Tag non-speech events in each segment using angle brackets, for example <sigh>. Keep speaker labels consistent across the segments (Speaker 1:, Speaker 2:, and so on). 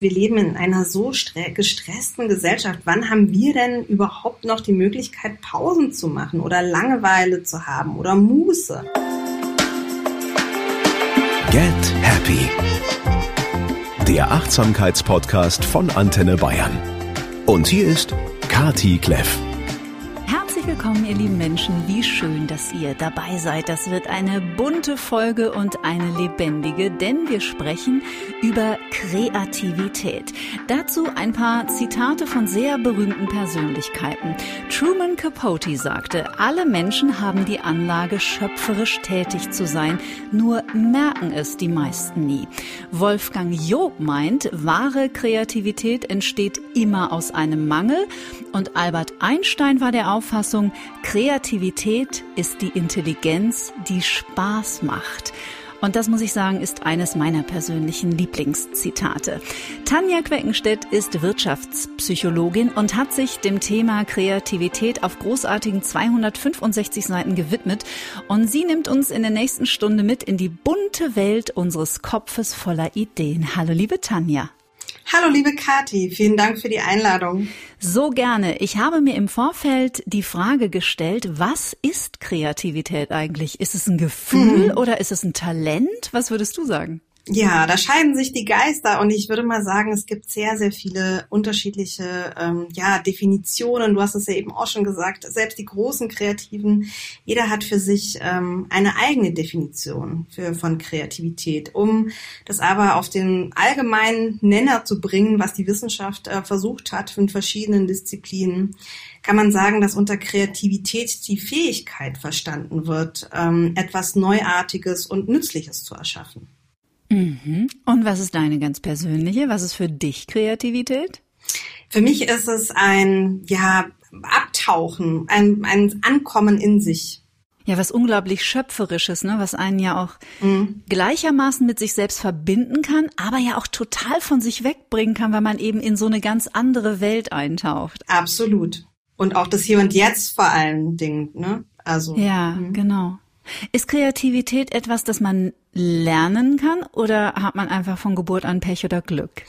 Speaker 1: Wir leben in einer so gestressten Gesellschaft. Wann haben wir denn überhaupt noch die Möglichkeit, Pausen zu machen oder Langeweile zu haben oder Muße?
Speaker 2: Get Happy. Der Achtsamkeitspodcast von Antenne Bayern. Und hier ist Kati Kleff
Speaker 3: willkommen, ihr lieben Menschen. Wie schön, dass ihr dabei seid. Das wird eine bunte Folge und eine lebendige, denn wir sprechen über Kreativität. Dazu ein paar Zitate von sehr berühmten Persönlichkeiten. Truman Capote sagte, alle Menschen haben die Anlage, schöpferisch tätig zu sein, nur merken es die meisten nie. Wolfgang Job meint, wahre Kreativität entsteht immer aus einem Mangel und Albert Einstein war der Auffassung, Kreativität ist die Intelligenz, die Spaß macht. Und das muss ich sagen, ist eines meiner persönlichen Lieblingszitate. Tanja Queckenstedt ist Wirtschaftspsychologin und hat sich dem Thema Kreativität auf großartigen 265 Seiten gewidmet. Und sie nimmt uns in der nächsten Stunde mit in die bunte Welt unseres Kopfes voller Ideen. Hallo, liebe Tanja.
Speaker 1: Hallo liebe Kati, vielen Dank für die Einladung.
Speaker 3: So gerne. Ich habe mir im Vorfeld die Frage gestellt, was ist Kreativität eigentlich? Ist es ein Gefühl mhm. oder ist es ein Talent? Was würdest du sagen?
Speaker 1: Ja, da scheiden sich die Geister und ich würde mal sagen, es gibt sehr, sehr viele unterschiedliche ähm, ja, Definitionen. Du hast es ja eben auch schon gesagt, selbst die großen Kreativen, jeder hat für sich ähm, eine eigene Definition für, von Kreativität. Um das aber auf den allgemeinen Nenner zu bringen, was die Wissenschaft äh, versucht hat in verschiedenen Disziplinen, kann man sagen, dass unter Kreativität die Fähigkeit verstanden wird, ähm, etwas Neuartiges und Nützliches zu erschaffen.
Speaker 3: Mhm. Und was ist deine ganz persönliche? Was ist für dich Kreativität?
Speaker 1: Für mich ist es ein, ja, Abtauchen, ein, ein Ankommen in sich.
Speaker 3: Ja, was unglaublich Schöpferisches, ne? was einen ja auch mhm. gleichermaßen mit sich selbst verbinden kann, aber ja auch total von sich wegbringen kann, weil man eben in so eine ganz andere Welt eintaucht.
Speaker 1: Absolut. Und auch das Hier und Jetzt vor allen Dingen, ne?
Speaker 3: Also. Ja, mh. genau. Ist Kreativität etwas, das man lernen kann oder hat man einfach von Geburt an Pech oder Glück?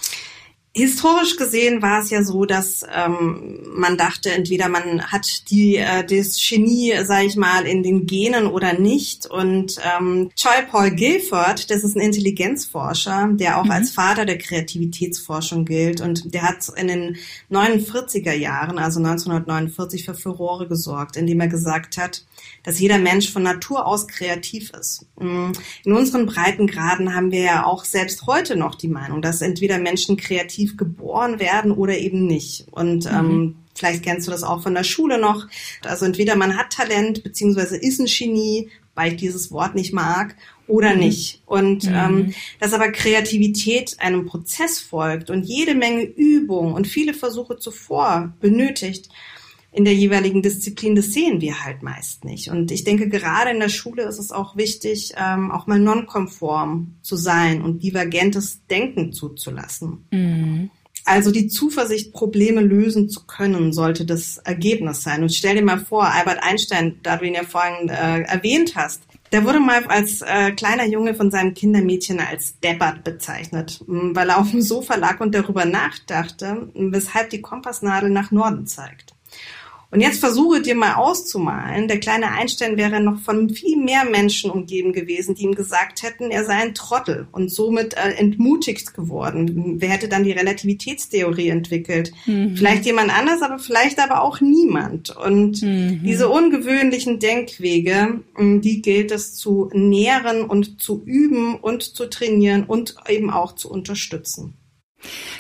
Speaker 1: Historisch gesehen war es ja so, dass ähm, man dachte, entweder man hat die äh, das Genie, sage ich mal, in den Genen oder nicht. Und ähm, Joy Paul Guilford, das ist ein Intelligenzforscher, der auch mhm. als Vater der Kreativitätsforschung gilt, und der hat in den 49er Jahren, also 1949, für Furore gesorgt, indem er gesagt hat, dass jeder Mensch von Natur aus kreativ ist. Mm, in unseren Breitengraden haben wir ja auch selbst heute noch die Meinung, dass entweder Menschen kreativ geboren werden oder eben nicht. Und mhm. ähm, vielleicht kennst du das auch von der Schule noch. Also entweder man hat Talent beziehungsweise ist ein Genie, weil ich dieses Wort nicht mag, oder mhm. nicht. Und mhm. ähm, dass aber Kreativität einem Prozess folgt und jede Menge Übung und viele Versuche zuvor benötigt, in der jeweiligen Disziplin, das sehen wir halt meist nicht. Und ich denke, gerade in der Schule ist es auch wichtig, ähm, auch mal nonkonform zu sein und divergentes Denken zuzulassen. Mhm. Also die Zuversicht, Probleme lösen zu können, sollte das Ergebnis sein. Und stell dir mal vor, Albert Einstein, da du ihn ja vorhin äh, erwähnt hast, der wurde mal als äh, kleiner Junge von seinem Kindermädchen als Deppert bezeichnet, weil er auf dem Sofa lag und darüber nachdachte, weshalb die Kompassnadel nach Norden zeigt. Und jetzt versuche dir mal auszumalen, der kleine Einstein wäre noch von viel mehr Menschen umgeben gewesen, die ihm gesagt hätten, er sei ein Trottel und somit äh, entmutigt geworden. Wer hätte dann die Relativitätstheorie entwickelt? Mhm. Vielleicht jemand anders, aber vielleicht aber auch niemand. Und mhm. diese ungewöhnlichen Denkwege, die gilt es zu nähren und zu üben und zu trainieren und eben auch zu unterstützen.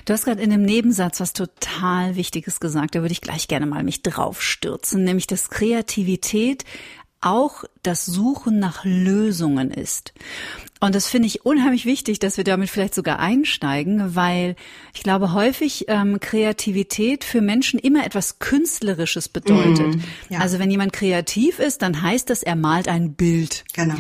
Speaker 3: Du hast gerade in dem Nebensatz was total Wichtiges gesagt, da würde ich gleich gerne mal mich draufstürzen, nämlich dass Kreativität auch das Suchen nach Lösungen ist. Und das finde ich unheimlich wichtig, dass wir damit vielleicht sogar einsteigen, weil ich glaube, häufig ähm, Kreativität für Menschen immer etwas Künstlerisches bedeutet. Mm, ja. Also wenn jemand kreativ ist, dann heißt das, er malt ein Bild.
Speaker 1: Genau.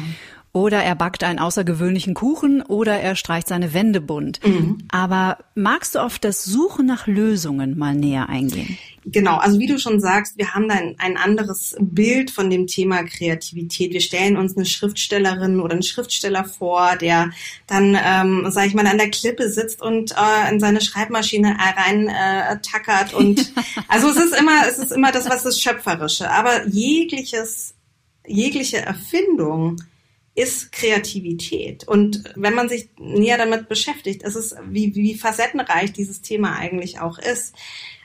Speaker 3: Oder er backt einen außergewöhnlichen Kuchen oder er streicht seine Wände bunt. Mhm. Aber magst du auf das Suchen nach Lösungen mal näher eingehen?
Speaker 1: genau, also wie du schon sagst, wir haben da ein, ein, anderes Bild von dem Thema Kreativität. Wir stellen uns eine Schriftstellerin oder einen Schriftsteller vor, der dann, ähm, sag ich mal, an der Klippe sitzt und äh, in seine Schreibmaschine rein äh, tackert und <laughs> also es ist immer, es ist immer das, was das Schöpferische. Aber jegliches, jegliche Erfindung ist Kreativität. Und wenn man sich näher damit beschäftigt, ist es, wie, wie facettenreich dieses Thema eigentlich auch ist.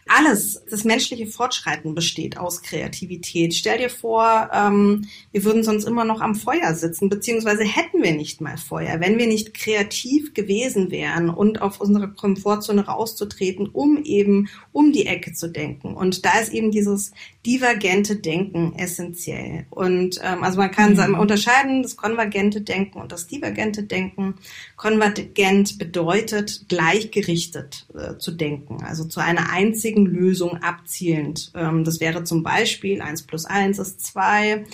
Speaker 1: Alles, das menschliche Fortschreiten besteht aus Kreativität. Stell dir vor, ähm, wir würden sonst immer noch am Feuer sitzen, beziehungsweise hätten wir nicht mal Feuer, wenn wir nicht kreativ gewesen wären und auf unsere Komfortzone rauszutreten, um eben um die Ecke zu denken. Und da ist eben dieses divergente Denken essentiell. Und ähm, also man kann mhm. unterscheiden, das konvergente Denken und das divergente Denken. Konvergent bedeutet gleichgerichtet äh, zu denken, also zu einer einzigen Lösung abzielend. Ähm, das wäre zum Beispiel eins plus eins ist zwei.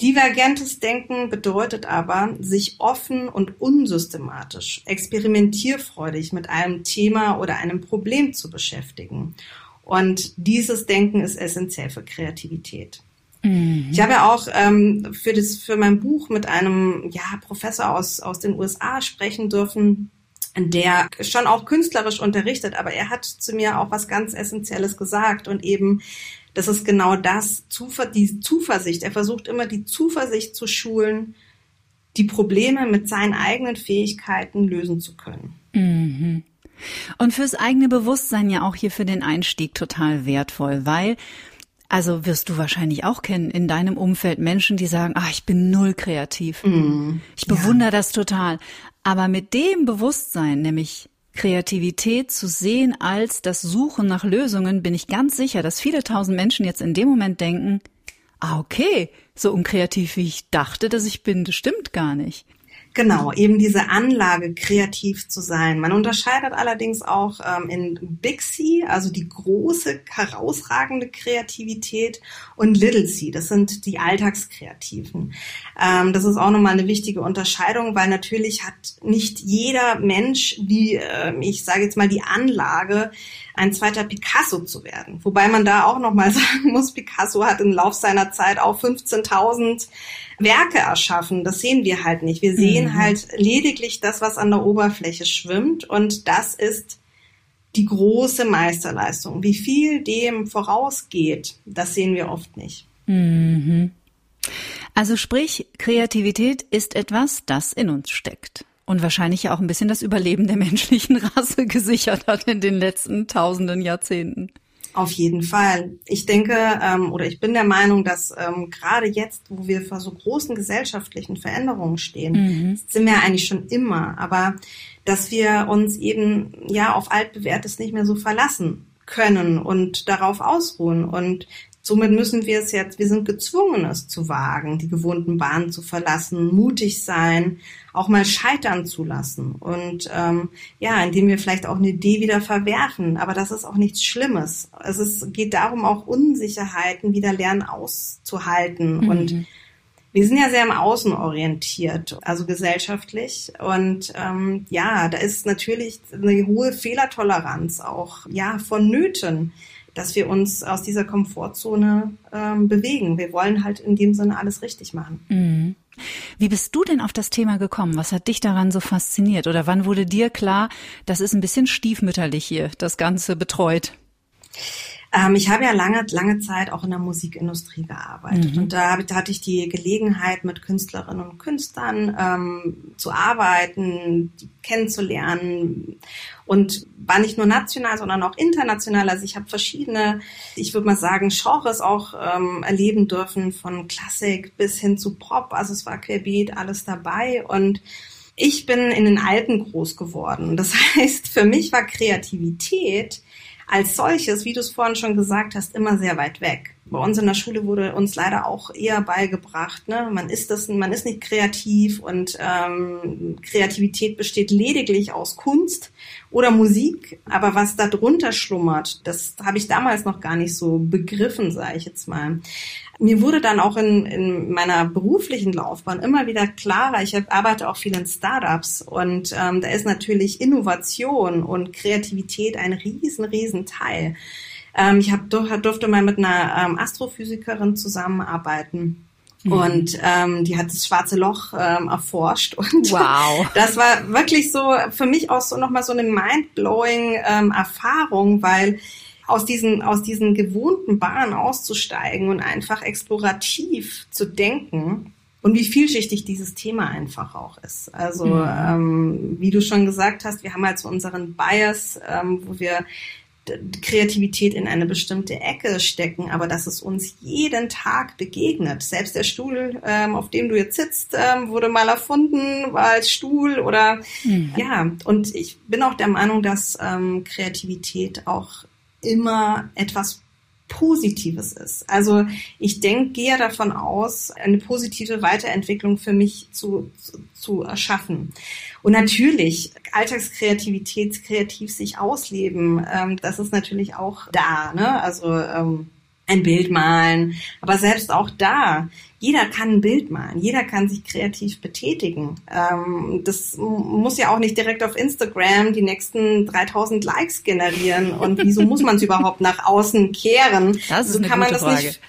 Speaker 1: Divergentes Denken bedeutet aber, sich offen und unsystematisch, experimentierfreudig mit einem Thema oder einem Problem zu beschäftigen. Und dieses Denken ist essentiell für Kreativität. Mhm. Ich habe ja auch ähm, für, das, für mein Buch mit einem ja, Professor aus, aus den USA sprechen dürfen, der schon auch künstlerisch unterrichtet, aber er hat zu mir auch was ganz Essentielles gesagt und eben, das ist genau das, Zuver die Zuversicht. Er versucht immer die Zuversicht zu schulen, die Probleme mit seinen eigenen Fähigkeiten lösen zu können.
Speaker 3: Mhm. Und fürs eigene Bewusstsein ja auch hier für den Einstieg total wertvoll, weil also wirst du wahrscheinlich auch kennen in deinem Umfeld Menschen, die sagen, ah, ich bin null kreativ. Mm, ich bewundere ja. das total. Aber mit dem Bewusstsein, nämlich Kreativität zu sehen als das Suchen nach Lösungen, bin ich ganz sicher, dass viele tausend Menschen jetzt in dem Moment denken, ah, okay, so unkreativ wie ich dachte, dass ich bin, das stimmt gar nicht.
Speaker 1: Genau, eben diese Anlage, kreativ zu sein. Man unterscheidet allerdings auch ähm, in Big C, also die große, herausragende Kreativität, und Little C, das sind die Alltagskreativen. Ähm, das ist auch nochmal eine wichtige Unterscheidung, weil natürlich hat nicht jeder Mensch die, äh, ich sage jetzt mal, die Anlage, ein zweiter Picasso zu werden. Wobei man da auch nochmal <laughs> sagen muss, Picasso hat im Lauf seiner Zeit auch 15.000 Werke erschaffen. Das sehen wir halt nicht. Wir sehen mhm. halt lediglich das, was an der Oberfläche schwimmt. Und das ist die große Meisterleistung. Wie viel dem vorausgeht, das sehen wir oft nicht.
Speaker 3: Mhm. Also sprich, Kreativität ist etwas, das in uns steckt. Und wahrscheinlich ja auch ein bisschen das Überleben der menschlichen Rasse <laughs> gesichert hat in den letzten tausenden Jahrzehnten.
Speaker 1: Auf jeden Fall. Ich denke ähm, oder ich bin der Meinung, dass ähm, gerade jetzt, wo wir vor so großen gesellschaftlichen Veränderungen stehen, mhm. sind wir eigentlich schon immer, aber dass wir uns eben ja auf altbewährtes nicht mehr so verlassen können und darauf ausruhen und Somit müssen wir es jetzt, wir sind gezwungen, es zu wagen, die gewohnten Bahnen zu verlassen, mutig sein, auch mal scheitern zu lassen. Und ähm, ja, indem wir vielleicht auch eine Idee wieder verwerfen. Aber das ist auch nichts Schlimmes. Es ist, geht darum, auch Unsicherheiten wieder lernen auszuhalten. Mhm. Und wir sind ja sehr im Außen orientiert, also gesellschaftlich. Und ähm, ja, da ist natürlich eine hohe Fehlertoleranz auch ja vonnöten dass wir uns aus dieser Komfortzone ähm, bewegen. Wir wollen halt in dem Sinne alles richtig machen.
Speaker 3: Mhm. Wie bist du denn auf das Thema gekommen? Was hat dich daran so fasziniert? Oder wann wurde dir klar, das ist ein bisschen stiefmütterlich hier, das Ganze betreut?
Speaker 1: Ähm, ich habe ja lange, lange Zeit auch in der Musikindustrie gearbeitet. Mhm. Und da, da hatte ich die Gelegenheit, mit Künstlerinnen und Künstlern ähm, zu arbeiten, die kennenzulernen. Und war nicht nur national, sondern auch international. Also ich habe verschiedene, ich würde mal sagen, Genres auch ähm, erleben dürfen, von Klassik bis hin zu Pop. Also es war querbeet alles dabei. Und ich bin in den Alpen groß geworden. Das <laughs> heißt, für mich war Kreativität als solches, wie du es vorhin schon gesagt hast, immer sehr weit weg. Bei uns in der Schule wurde uns leider auch eher beigebracht, ne? man ist das, man ist nicht kreativ und ähm, Kreativität besteht lediglich aus Kunst oder Musik, aber was da drunter schlummert, das habe ich damals noch gar nicht so begriffen, sage ich jetzt mal. Mir wurde dann auch in, in meiner beruflichen Laufbahn immer wieder klarer, ich arbeite auch viel in Startups und ähm, da ist natürlich Innovation und Kreativität ein riesen, riesen Teil. Ähm, ich hab, durfte mal mit einer ähm, Astrophysikerin zusammenarbeiten. Mhm. Und ähm, die hat das schwarze Loch ähm, erforscht. <laughs> Und
Speaker 3: wow.
Speaker 1: das war wirklich so für mich auch so nochmal so eine mind-blowing ähm, Erfahrung, weil aus diesen, aus diesen gewohnten Bahnen auszusteigen und einfach explorativ zu denken und wie vielschichtig dieses Thema einfach auch ist. Also mhm. ähm, wie du schon gesagt hast, wir haben halt so unseren Bias, ähm, wo wir Kreativität in eine bestimmte Ecke stecken, aber dass es uns jeden Tag begegnet. Selbst der Stuhl, ähm, auf dem du jetzt sitzt, ähm, wurde mal erfunden, war als Stuhl oder mhm. ja. Und ich bin auch der Meinung, dass ähm, Kreativität auch immer etwas Positives ist. Also ich denke, gehe davon aus, eine positive Weiterentwicklung für mich zu, zu, zu erschaffen. Und natürlich, Alltagskreativität, kreativ sich ausleben, ähm, das ist natürlich auch da. Ne? Also ähm, ein Bild malen. Aber selbst auch da, jeder kann ein Bild malen, jeder kann sich kreativ betätigen. Ähm, das muss ja auch nicht direkt auf Instagram die nächsten 3000 Likes generieren. Und wieso muss man es <laughs> überhaupt nach außen kehren?
Speaker 3: Das ist
Speaker 1: so kann man das
Speaker 3: Frage.
Speaker 1: nicht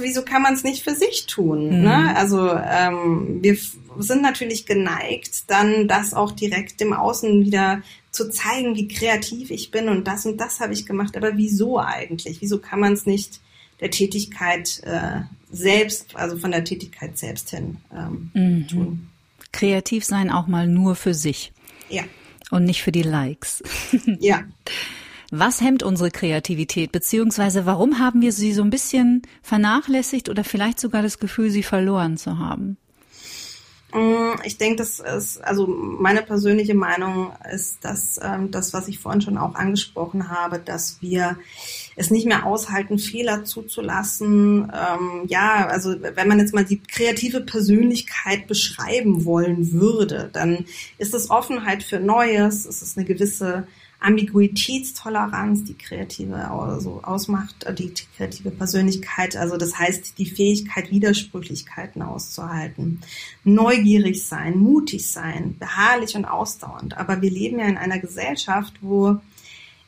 Speaker 1: wieso kann man es nicht für sich tun?
Speaker 3: Mhm.
Speaker 1: Ne? Also ähm, wir sind natürlich geneigt, dann das auch direkt im Außen wieder zu zeigen, wie kreativ ich bin und das und das habe ich gemacht. Aber wieso eigentlich? Wieso kann man es nicht der Tätigkeit äh, selbst, also von der Tätigkeit selbst hin ähm,
Speaker 3: Mhm.
Speaker 1: tun?
Speaker 3: Kreativ sein auch mal nur für sich
Speaker 1: Ja,
Speaker 3: und nicht für die Likes. <laughs>
Speaker 1: ja.
Speaker 3: Was hemmt unsere Kreativität, beziehungsweise warum haben wir sie so ein bisschen vernachlässigt oder vielleicht sogar das Gefühl, sie verloren zu haben?
Speaker 1: Mm, Ich denke, das ist, also meine persönliche Meinung ist, dass ähm, das, was ich vorhin schon auch angesprochen habe, dass wir es nicht mehr aushalten, Fehler zuzulassen. Ähm, ja, also wenn man jetzt mal die kreative Persönlichkeit beschreiben wollen würde, dann ist es Offenheit für Neues, es ist eine gewisse Ambiguitätstoleranz, die kreative also ausmacht, äh, die kreative Persönlichkeit, also das heißt die Fähigkeit, Widersprüchlichkeiten auszuhalten, neugierig sein, mutig sein, beharrlich und ausdauernd. Aber wir leben ja in einer Gesellschaft, wo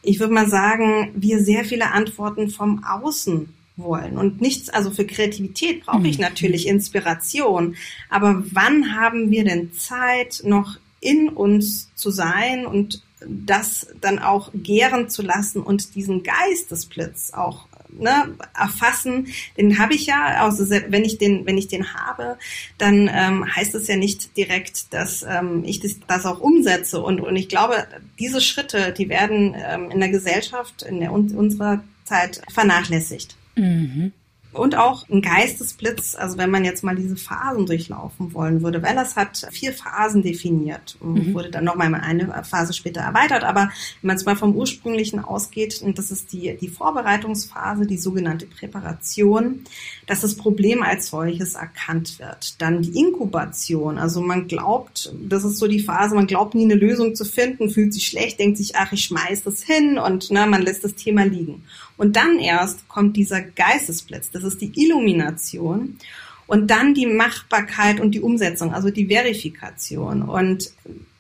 Speaker 1: ich würde mal sagen, wir sehr viele Antworten vom Außen wollen. Und nichts, also für Kreativität brauche ich natürlich Inspiration, aber wann haben wir denn Zeit, noch in uns zu sein und das dann auch gären zu lassen und diesen Geistesblitz auch ne, erfassen, den habe ich ja, also wenn ich den, wenn ich den habe, dann ähm, heißt es ja nicht direkt, dass ähm, ich das, das auch umsetze. Und, und ich glaube, diese Schritte, die werden ähm, in der Gesellschaft, in der, un- unserer Zeit vernachlässigt.
Speaker 3: Mhm.
Speaker 1: Und auch ein Geistesblitz, also wenn man jetzt mal diese Phasen durchlaufen wollen würde. Wellers hat vier Phasen definiert,
Speaker 3: Mhm.
Speaker 1: wurde dann nochmal eine Phase später erweitert, aber wenn man es mal vom ursprünglichen ausgeht, und das ist die, die Vorbereitungsphase, die sogenannte Präparation, dass das Problem als solches erkannt wird. Dann die Inkubation, also man glaubt, das ist so die Phase, man glaubt nie eine Lösung zu finden, fühlt sich schlecht, denkt sich, ach, ich schmeiß das hin und ne, man lässt das Thema liegen. Und dann erst kommt dieser Geistesblitz, das ist die Illumination. Und dann die Machbarkeit und die Umsetzung, also die Verifikation. Und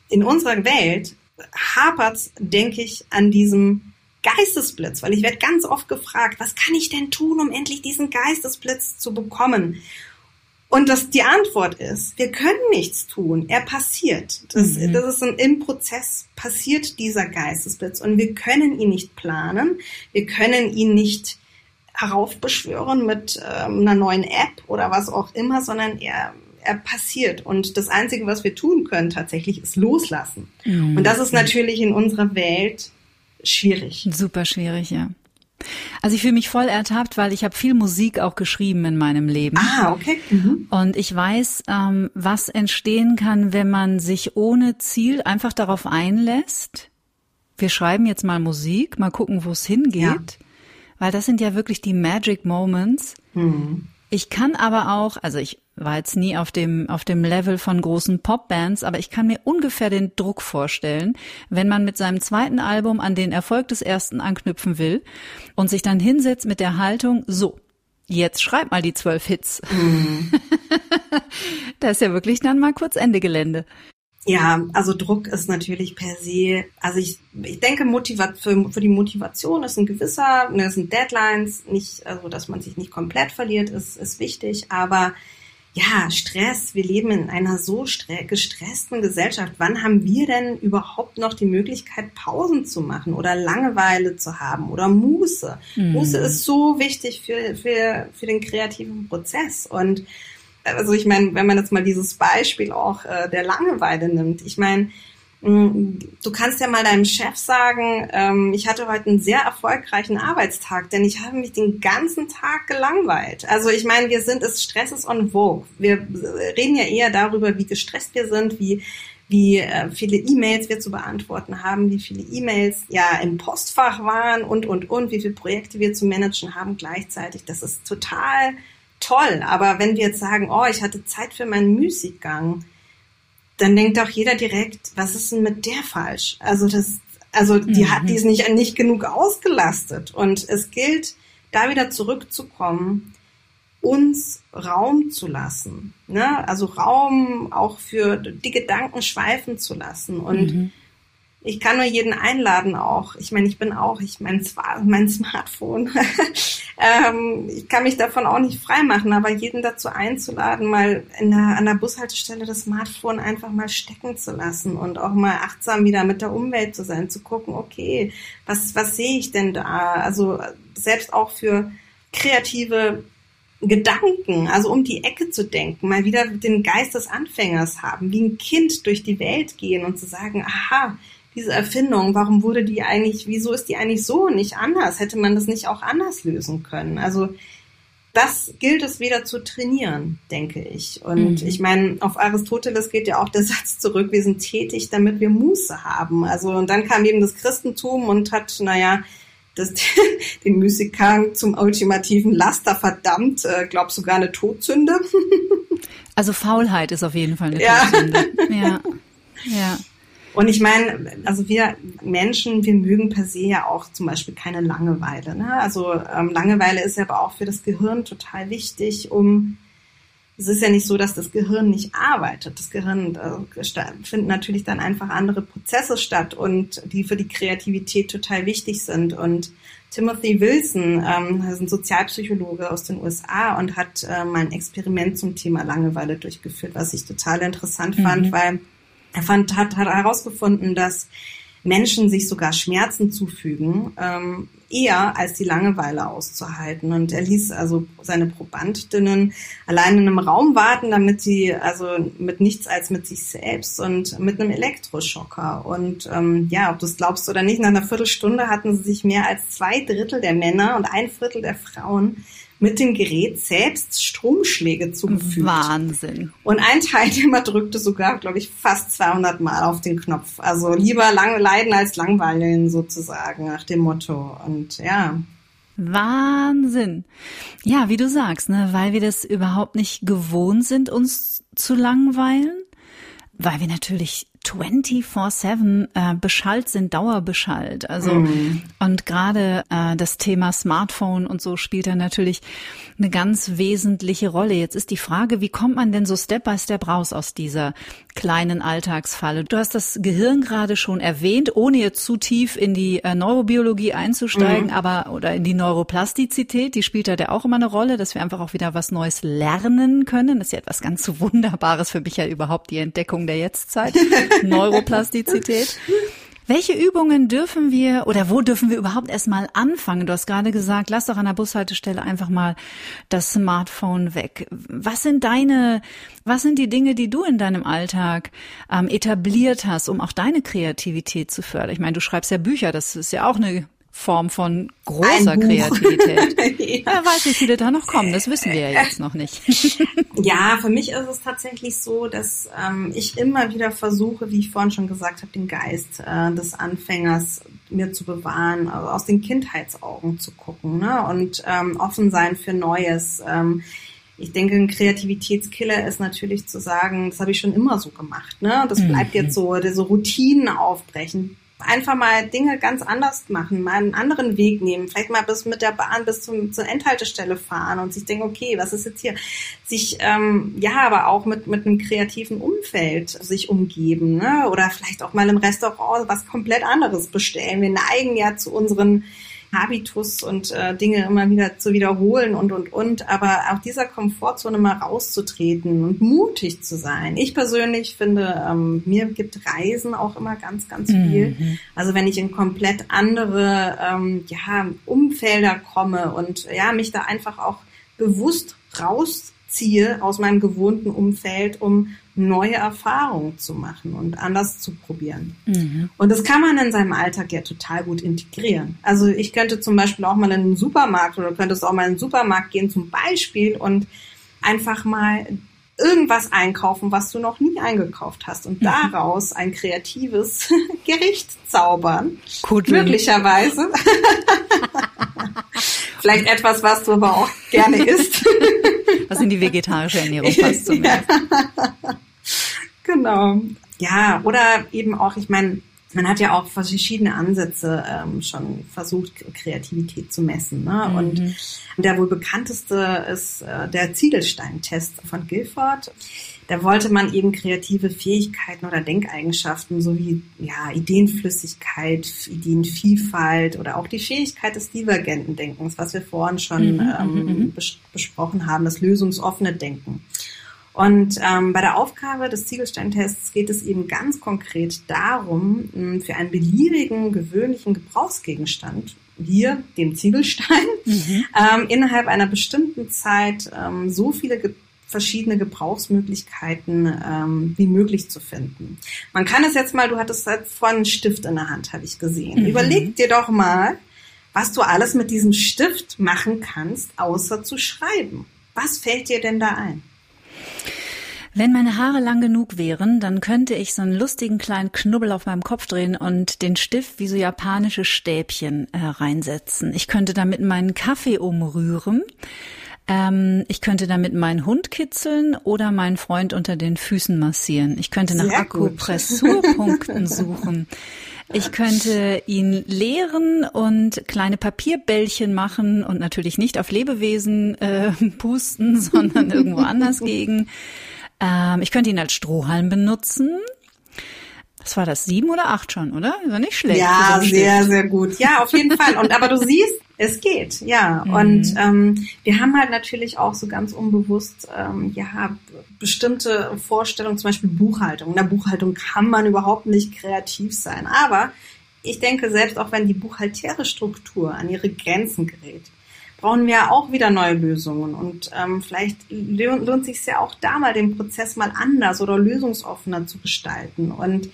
Speaker 1: in unserer Welt hapert's, denke ich, an diesem Geistesblitz, weil ich werde ganz oft gefragt, was kann ich denn tun, um endlich diesen Geistesblitz zu bekommen? Und das, die Antwort ist, wir können nichts tun. Er passiert. Das,
Speaker 3: Mhm.
Speaker 1: das ist ein, im Prozess passiert dieser Geistesblitz und wir können ihn nicht planen. Wir können ihn nicht heraufbeschwören mit ähm, einer neuen App oder was auch immer, sondern er, er passiert. Und das Einzige, was wir tun können tatsächlich, ist loslassen. Und das ist natürlich in unserer Welt schwierig.
Speaker 3: Super schwierig, ja. Also ich fühle mich voll ertappt, weil ich habe viel Musik auch geschrieben in meinem Leben.
Speaker 1: Ah, okay. Mhm.
Speaker 3: Und ich weiß, ähm, was entstehen kann, wenn man sich ohne Ziel einfach darauf einlässt. Wir schreiben jetzt mal Musik, mal gucken, wo es hingeht.
Speaker 1: Ja.
Speaker 3: Weil das sind ja wirklich die Magic Moments.
Speaker 1: Mhm.
Speaker 3: Ich kann aber auch, also ich war jetzt nie auf dem, auf dem Level von großen Popbands, aber ich kann mir ungefähr den Druck vorstellen, wenn man mit seinem zweiten Album an den Erfolg des ersten anknüpfen will und sich dann hinsetzt mit der Haltung, so, jetzt schreib mal die zwölf Hits. <laughs> da ist ja wirklich dann mal kurz Ende Gelände.
Speaker 1: Ja, also Druck ist natürlich per se, also ich, ich denke, Motiva für, für die Motivation ist ein gewisser, ne, das sind Deadlines, nicht, also dass man sich nicht komplett verliert, ist, ist wichtig, aber ja, Stress, wir leben in einer so gestressten Gesellschaft. Wann haben wir denn überhaupt noch die Möglichkeit, Pausen zu machen oder Langeweile zu haben oder Muße? Mhm. Muße ist so wichtig für, für, für den kreativen Prozess und also ich meine, wenn man jetzt mal dieses Beispiel auch äh, der Langeweile nimmt, ich meine, mm, Du kannst ja mal deinem Chef sagen, ähm, ich hatte heute einen sehr erfolgreichen Arbeitstag, denn ich habe mich den ganzen Tag gelangweilt. Also ich meine, wir sind, es Stress ist on vogue. Wir reden ja eher darüber, wie gestresst wir sind, wie wie äh, viele E-Mails wir zu beantworten haben, wie viele E-Mails ja im Postfach waren und, und, und, wie viele Projekte wir zu managen haben gleichzeitig. Das ist total toll. Aber wenn wir jetzt sagen, oh, ich hatte Zeit für meinen Müßiggang, dann denkt doch jeder direkt, was ist denn mit der falsch? Also das, also die mhm. hat, die ist nicht, nicht genug ausgelastet. Und es gilt, da wieder zurückzukommen, uns Raum zu lassen. Ne? Also Raum auch für die Gedanken schweifen zu lassen. Und mhm ich kann nur jeden einladen auch. Ich meine, ich bin auch, ich mein, mein Smartphone. <laughs> ähm, ich kann mich davon auch nicht freimachen, aber jeden dazu einzuladen, mal in der, an der Bushaltestelle das Smartphone einfach mal stecken zu lassen und auch mal achtsam wieder mit der Umwelt zu sein, zu gucken, okay, was, was sehe ich denn da? Also selbst auch für kreative Gedanken, also um die Ecke zu denken, mal wieder den Geist des Anfängers haben, wie ein Kind durch die Welt gehen und zu sagen, aha, diese Erfindung, warum wurde die eigentlich, wieso ist die eigentlich so und nicht anders? Hätte man das nicht auch anders lösen können? Also das gilt es wieder zu trainieren, denke ich. Und mhm. ich meine, auf Aristoteles geht ja auch der <laughs> Satz zurück, wir sind tätig, damit wir Muße haben. Also und dann kam eben das Christentum und hat, naja, das, <laughs> den Müßiggang zum ultimativen Laster verdammt, äh, glaub sogar eine Todsünde. <laughs>
Speaker 3: Also Faulheit ist auf jeden Fall eine Todsünde. Ja. ja.
Speaker 1: Und ich meine, also wir Menschen, wir mögen per se ja auch zum Beispiel keine Langeweile. Ne? Also ähm, Langeweile ist ja aber auch für das Gehirn total wichtig, um es ist ja nicht so, dass das Gehirn nicht arbeitet. Das Gehirn äh, finden natürlich dann einfach andere Prozesse statt und die für die Kreativität total wichtig sind. Und Timothy Wilson ähm, ist ein Sozialpsychologe aus den USA und hat äh, mal ein Experiment zum Thema Langeweile durchgeführt, was ich total interessant mhm. fand, weil er fand, hat, hat herausgefunden, dass Menschen sich sogar Schmerzen zufügen, ähm, eher als die Langeweile auszuhalten. Und er ließ also seine Probandinnen allein in einem Raum warten, damit sie also mit nichts als mit sich selbst und mit einem Elektroschocker. Und ähm, ja, ob du es glaubst oder nicht, nach einer Viertelstunde hatten sie sich mehr als zwei Drittel der Männer und ein Viertel der Frauen mit dem Gerät selbst Stromschläge zugefügt.
Speaker 3: Wahnsinn.
Speaker 1: Und ein Teilnehmer drückte sogar, glaube ich, fast 200 Mal auf den Knopf. Also lieber lang leiden als langweilen sozusagen nach dem Motto. Und ja.
Speaker 3: Wahnsinn. Ja, wie du sagst, ne, weil wir das überhaupt nicht gewohnt sind, uns zu langweilen, weil wir natürlich 24-7 äh, beschallt sind, dauerbeschallt. Also mm. und gerade äh, das Thema Smartphone und so spielt da natürlich eine ganz wesentliche Rolle. Jetzt ist die Frage, wie kommt man denn so Step by Step raus aus dieser kleinen Alltagsfalle? Du hast das Gehirn gerade schon erwähnt, ohne jetzt zu tief in die äh, Neurobiologie einzusteigen, mm. aber oder in die Neuroplastizität, die spielt da ja auch immer eine Rolle, dass wir einfach auch wieder was Neues lernen können. Das ist ja etwas ganz Wunderbares für mich ja überhaupt die Entdeckung der Jetztzeit. <laughs> Neuroplastizität. Welche Übungen dürfen wir oder wo dürfen wir überhaupt erstmal anfangen? Du hast gerade gesagt, lass doch an der Bushaltestelle einfach mal das Smartphone weg. Was sind deine, was sind die Dinge, die du in deinem Alltag ähm, etabliert hast, um auch deine Kreativität zu fördern? Ich meine, du schreibst ja Bücher, das ist ja auch eine Form von großer Kreativität. <laughs> ja. Wer weiß, wie viele da noch kommen, das wissen wir ja jetzt noch nicht. <laughs>
Speaker 1: ja, für mich ist es tatsächlich so, dass ähm, ich immer wieder versuche, wie ich vorhin schon gesagt habe, den Geist äh, des Anfängers mir zu bewahren, also aus den Kindheitsaugen zu gucken ne? und ähm, offen sein für Neues. Ähm, ich denke, ein Kreativitätskiller ist natürlich zu sagen, das habe ich schon immer so gemacht. Ne? Das bleibt mhm. jetzt so, so Routinen aufbrechen einfach mal Dinge ganz anders machen, mal einen anderen Weg nehmen, vielleicht mal bis mit der Bahn bis zum, zur Endhaltestelle fahren und sich denken, okay, was ist jetzt hier? Sich, ähm, ja, aber auch mit, mit einem kreativen Umfeld sich umgeben, ne? Oder vielleicht auch mal im Restaurant was komplett anderes bestellen. Wir neigen ja zu unseren Habitus und äh, Dinge immer wieder zu wiederholen und, und, und. Aber auch dieser Komfortzone mal rauszutreten und mutig zu sein. Ich persönlich finde, ähm, mir gibt Reisen auch immer ganz, ganz viel. Mhm. Also wenn ich in komplett andere ähm, ja, Umfelder komme und ja, mich da einfach auch bewusst rausziehe aus meinem gewohnten Umfeld, um neue Erfahrungen zu machen und anders zu probieren. Mhm. Und das kann man in seinem Alltag ja total gut integrieren. Also ich könnte zum Beispiel auch mal in einen Supermarkt oder könntest auch mal in einen Supermarkt gehen zum Beispiel und einfach mal irgendwas einkaufen, was du noch nie eingekauft hast und mhm. daraus ein kreatives <laughs> Gericht zaubern. Gut. Möglicherweise. <laughs> Vielleicht etwas, was du aber auch gerne isst.
Speaker 3: Was in die vegetarische Ernährung passt <laughs> zumindest. Ja.
Speaker 1: Genau. Ja, oder eben auch, ich meine, man hat ja auch verschiedene Ansätze ähm, schon versucht, Kreativität zu messen. Ne? Mhm. Und der wohl bekannteste ist äh, der Ziegelstein-Test von Guilford. Da wollte man eben kreative Fähigkeiten oder Denkeigenschaften sowie ja, Ideenflüssigkeit, Ideenvielfalt oder auch die Fähigkeit des divergenten Denkens, was wir vorhin schon mhm, ähm, mhm, mhm. bes besprochen haben, das lösungsoffene Denken. Und ähm, bei der Aufgabe des Ziegelsteintests geht es eben ganz konkret darum, für einen beliebigen, gewöhnlichen Gebrauchsgegenstand, hier dem Ziegelstein, <laughs> mhm. ähm, innerhalb einer bestimmten Zeit ähm, so viele ge verschiedene Gebrauchsmöglichkeiten ähm, wie möglich zu finden. Man kann es jetzt mal, du hattest jetzt vorhin einen Stift in der Hand, habe ich gesehen. Mhm. Überleg dir doch mal, was du alles mit diesem Stift machen kannst, außer zu schreiben. Was fällt dir denn da ein?
Speaker 3: Wenn meine Haare lang genug wären, dann könnte ich so einen lustigen kleinen Knubbel auf meinem Kopf drehen und den Stift wie so japanische Stäbchen äh, reinsetzen. Ich könnte damit meinen Kaffee umrühren. Ähm, ich könnte damit meinen Hund kitzeln oder meinen Freund unter den Füßen massieren. Ich könnte nach Akupressurpunkten <laughs> suchen. Ich könnte ihn leeren und kleine Papierbällchen machen und natürlich nicht auf Lebewesen äh, pusten, <laughs> sondern irgendwo anders gegen. Ähm, ich könnte ihn als Strohhalm benutzen. Was war das? Sieben oder acht schon, oder? War nicht schlecht.
Speaker 1: Ja, sehr, sehr gut. Ja, auf jeden Fall. Und aber du siehst, es geht, ja. Mhm. Und ähm, wir haben halt natürlich auch so ganz unbewusst ähm, ja bestimmte Vorstellungen, zum Beispiel Buchhaltung. In der Buchhaltung kann man überhaupt nicht kreativ sein. Aber ich denke, selbst auch wenn die buchhaltäre Struktur an ihre Grenzen gerät, brauchen wir auch wieder neue Lösungen. Und ähm, vielleicht lohnt sich ja auch da mal den Prozess mal anders oder lösungsoffener zu gestalten. Und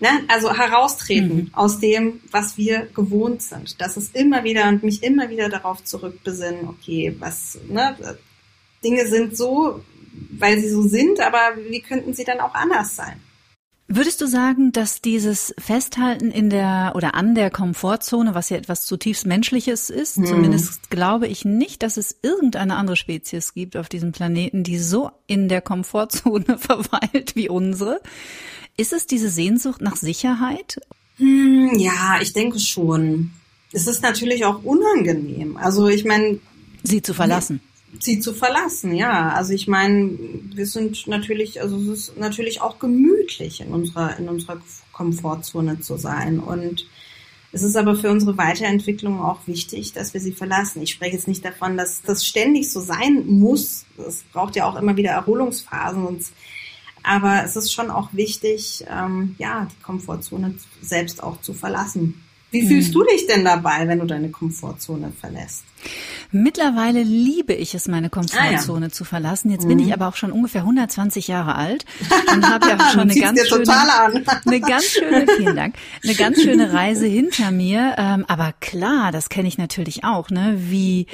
Speaker 1: ne, also heraustreten mhm. aus dem, was wir gewohnt sind. Das ist immer wieder und mich immer wieder darauf zurückbesinnen, okay, was, ne, Dinge sind so, weil sie so sind, aber wie könnten sie dann auch anders sein?
Speaker 3: Würdest du sagen, dass dieses Festhalten in der oder an der Komfortzone, was ja etwas zutiefst Menschliches ist, hm. zumindest glaube ich nicht, dass es irgendeine andere Spezies gibt auf diesem Planeten, die so in der Komfortzone <laughs> verweilt wie unsere. Ist es diese Sehnsucht nach Sicherheit?
Speaker 1: Hm, ja, ich denke schon. Es ist natürlich auch unangenehm. Also ich meine,
Speaker 3: sie zu verlassen
Speaker 1: sie zu verlassen, ja. Also ich meine, wir sind natürlich, also es ist natürlich auch gemütlich in unserer, in unserer Komfortzone zu sein. Und es ist aber für unsere Weiterentwicklung auch wichtig, dass wir sie verlassen. Ich spreche jetzt nicht davon, dass das ständig so sein muss. Es braucht ja auch immer wieder Erholungsphasen und aber es ist schon auch wichtig, ähm, ja, die Komfortzone selbst auch zu verlassen. Wie fühlst hm. du dich denn dabei, wenn du deine Komfortzone verlässt?
Speaker 3: Mittlerweile liebe ich es, meine Komfortzone ah, ja. zu verlassen. Jetzt mhm. bin ich aber auch schon ungefähr 120 Jahre alt <laughs> und habe ja schon eine ganz schöne, <laughs> eine ganz schöne, vielen Dank, eine ganz schöne Reise hinter mir. Ähm, aber klar, das kenne ich natürlich auch, ne? Wie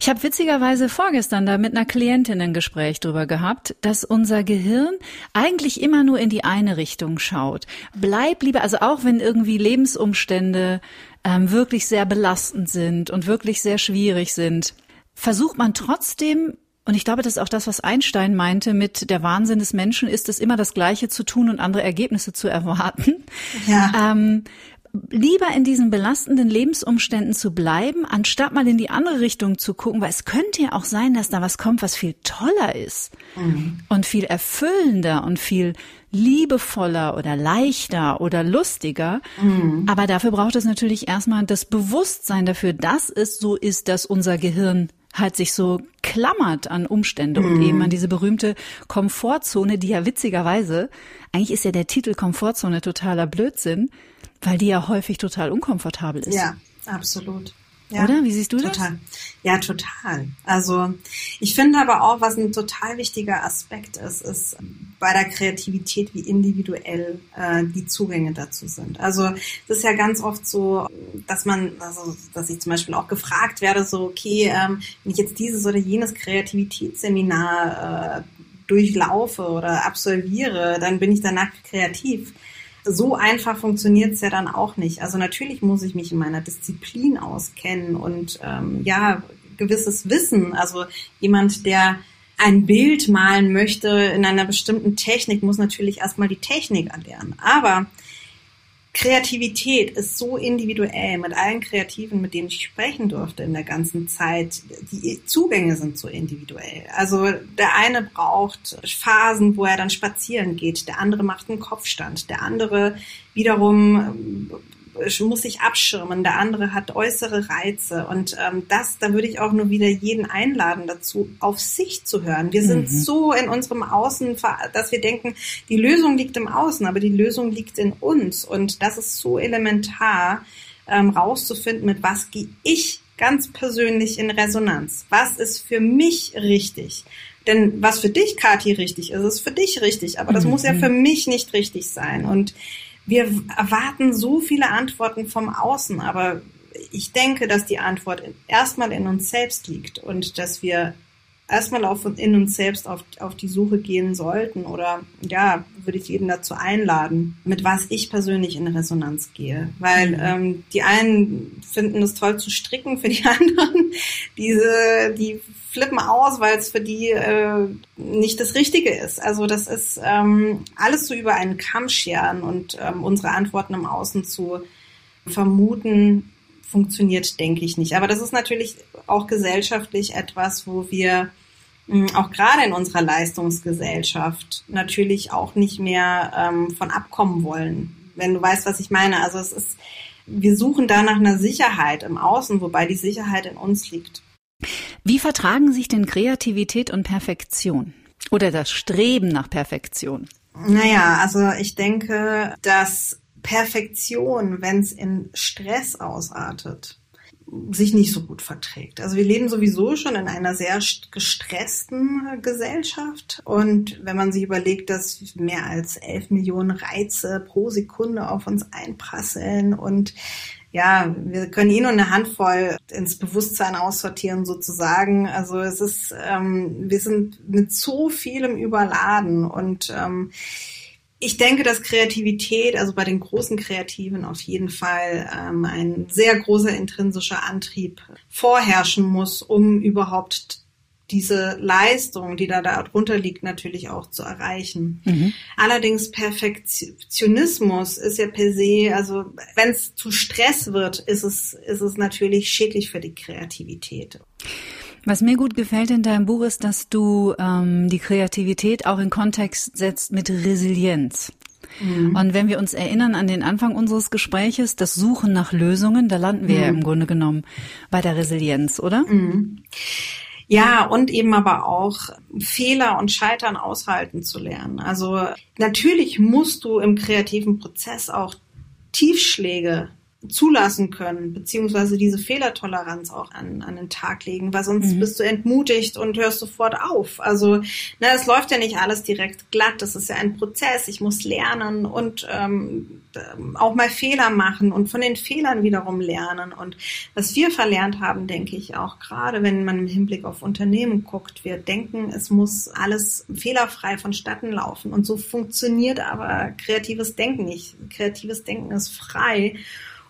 Speaker 3: ich habe witzigerweise vorgestern da mit einer Klientin ein Gespräch drüber gehabt, dass unser Gehirn eigentlich immer nur in die eine Richtung schaut. Bleib lieber, also auch wenn irgendwie Lebensumstände ähm, wirklich sehr belastend sind und wirklich sehr schwierig sind, versucht man trotzdem und ich glaube, das ist auch das, was Einstein meinte mit der Wahnsinn des Menschen, ist es immer das Gleiche zu tun und andere Ergebnisse zu erwarten. Ja. Ähm, lieber in diesen belastenden Lebensumständen zu bleiben, anstatt mal in die andere Richtung zu gucken, weil es könnte ja auch sein, dass da was kommt, was viel toller ist mhm. und viel erfüllender und viel liebevoller oder leichter oder lustiger. Mhm. Aber dafür braucht es natürlich erstmal das Bewusstsein dafür, dass es so ist, dass unser Gehirn halt sich so klammert an Umstände mhm. und eben an diese berühmte Komfortzone, die ja witzigerweise, eigentlich ist ja der Titel Komfortzone totaler Blödsinn, weil die ja häufig total unkomfortabel ist.
Speaker 1: Ja, absolut.
Speaker 3: Ja, Oder? Wie siehst du
Speaker 1: total.
Speaker 3: das?
Speaker 1: Ja, total. Also ich finde aber auch, was ein total wichtiger Aspekt ist, ist bei der Kreativität, wie individuell äh, die Zugänge dazu sind. Also es ist ja ganz oft so, dass man, also dass ich zum Beispiel auch gefragt werde, so okay, ähm, wenn ich jetzt dieses oder jenes Kreativitätsseminar äh, durchlaufe oder absolviere, dann bin ich danach kreativ so einfach funktioniert es ja dann auch nicht. Also natürlich muss ich mich in meiner Disziplin auskennen und ähm, ja, gewisses Wissen. Also jemand, der ein Bild malen möchte in einer bestimmten Technik, muss natürlich erstmal die Technik erlernen. Aber Kreativität ist so individuell mit allen Kreativen, mit denen ich sprechen durfte in der ganzen Zeit. Die Zugänge sind so individuell. Also der eine braucht Phasen, wo er dann spazieren geht, der andere macht einen Kopfstand, der andere wiederum muss sich abschirmen, der andere hat äußere Reize. Und ähm, das, da würde ich auch nur wieder jeden einladen dazu, auf sich zu hören. Wir sind mhm. so in unserem Außen, dass wir denken, die Lösung liegt im Außen, aber die Lösung liegt in uns. Und das ist so elementar, ähm, rauszufinden, mit was gehe ich ganz persönlich in Resonanz. Was ist für mich richtig? Denn was für dich, Kathi, richtig ist, ist für dich richtig. Aber das mhm. muss ja für mich nicht richtig sein. Und wir erwarten so viele Antworten vom Außen, aber ich denke, dass die Antwort erstmal in uns selbst liegt und dass wir erstmal auf, in uns selbst auf, auf die Suche gehen sollten oder ja, würde ich jeden dazu einladen, mit was ich persönlich in Resonanz gehe. Weil mhm. ähm, die einen finden es toll zu stricken, für die <laughs> anderen, diese, die flippen aus, weil es für die äh, nicht das Richtige ist. Also das ist ähm, alles so über einen Kamm scheren und ähm, unsere Antworten im Außen zu vermuten, funktioniert, denke ich nicht. Aber das ist natürlich auch gesellschaftlich etwas, wo wir auch gerade in unserer Leistungsgesellschaft natürlich auch nicht mehr ähm, von abkommen wollen. Wenn du weißt, was ich meine. Also es ist, wir suchen da nach einer Sicherheit im Außen, wobei die Sicherheit in uns liegt.
Speaker 3: Wie vertragen sich denn Kreativität und Perfektion? Oder das Streben nach Perfektion?
Speaker 1: Naja, also ich denke, dass Perfektion, wenn es in Stress ausartet, sich nicht so gut verträgt. Also wir leben sowieso schon in einer sehr gestressten Gesellschaft und wenn man sich überlegt, dass mehr als elf Millionen Reize pro Sekunde auf uns einprasseln und ja, wir können eh nur eine Handvoll ins Bewusstsein aussortieren sozusagen. Also es ist, ähm, wir sind mit so vielem überladen und ähm, ich denke, dass Kreativität, also bei den großen Kreativen auf jeden Fall ähm, ein sehr großer intrinsischer Antrieb vorherrschen muss, um überhaupt diese Leistung, die da darunter liegt, natürlich auch zu erreichen. Mhm. Allerdings Perfektionismus ist ja per se, also wenn es zu Stress wird, ist es, ist es natürlich schädlich für die Kreativität.
Speaker 3: Was mir gut gefällt in deinem Buch ist, dass du ähm, die Kreativität auch in Kontext setzt mit Resilienz. Mhm. Und wenn wir uns erinnern an den Anfang unseres Gespräches, das Suchen nach Lösungen, da landen wir mhm. ja im Grunde genommen bei der Resilienz, oder?
Speaker 1: Mhm. Ja, und eben aber auch Fehler und Scheitern aushalten zu lernen. Also natürlich musst du im kreativen Prozess auch Tiefschläge zulassen können, beziehungsweise diese Fehlertoleranz auch an, an den Tag legen, weil sonst mhm. bist du entmutigt und hörst sofort auf. Also ne, es läuft ja nicht alles direkt glatt, das ist ja ein Prozess, ich muss lernen und ähm, auch mal Fehler machen und von den Fehlern wiederum lernen. Und was wir verlernt haben, denke ich auch gerade, wenn man im Hinblick auf Unternehmen guckt, wir denken, es muss alles fehlerfrei vonstatten laufen. Und so funktioniert aber kreatives Denken nicht. Kreatives Denken ist frei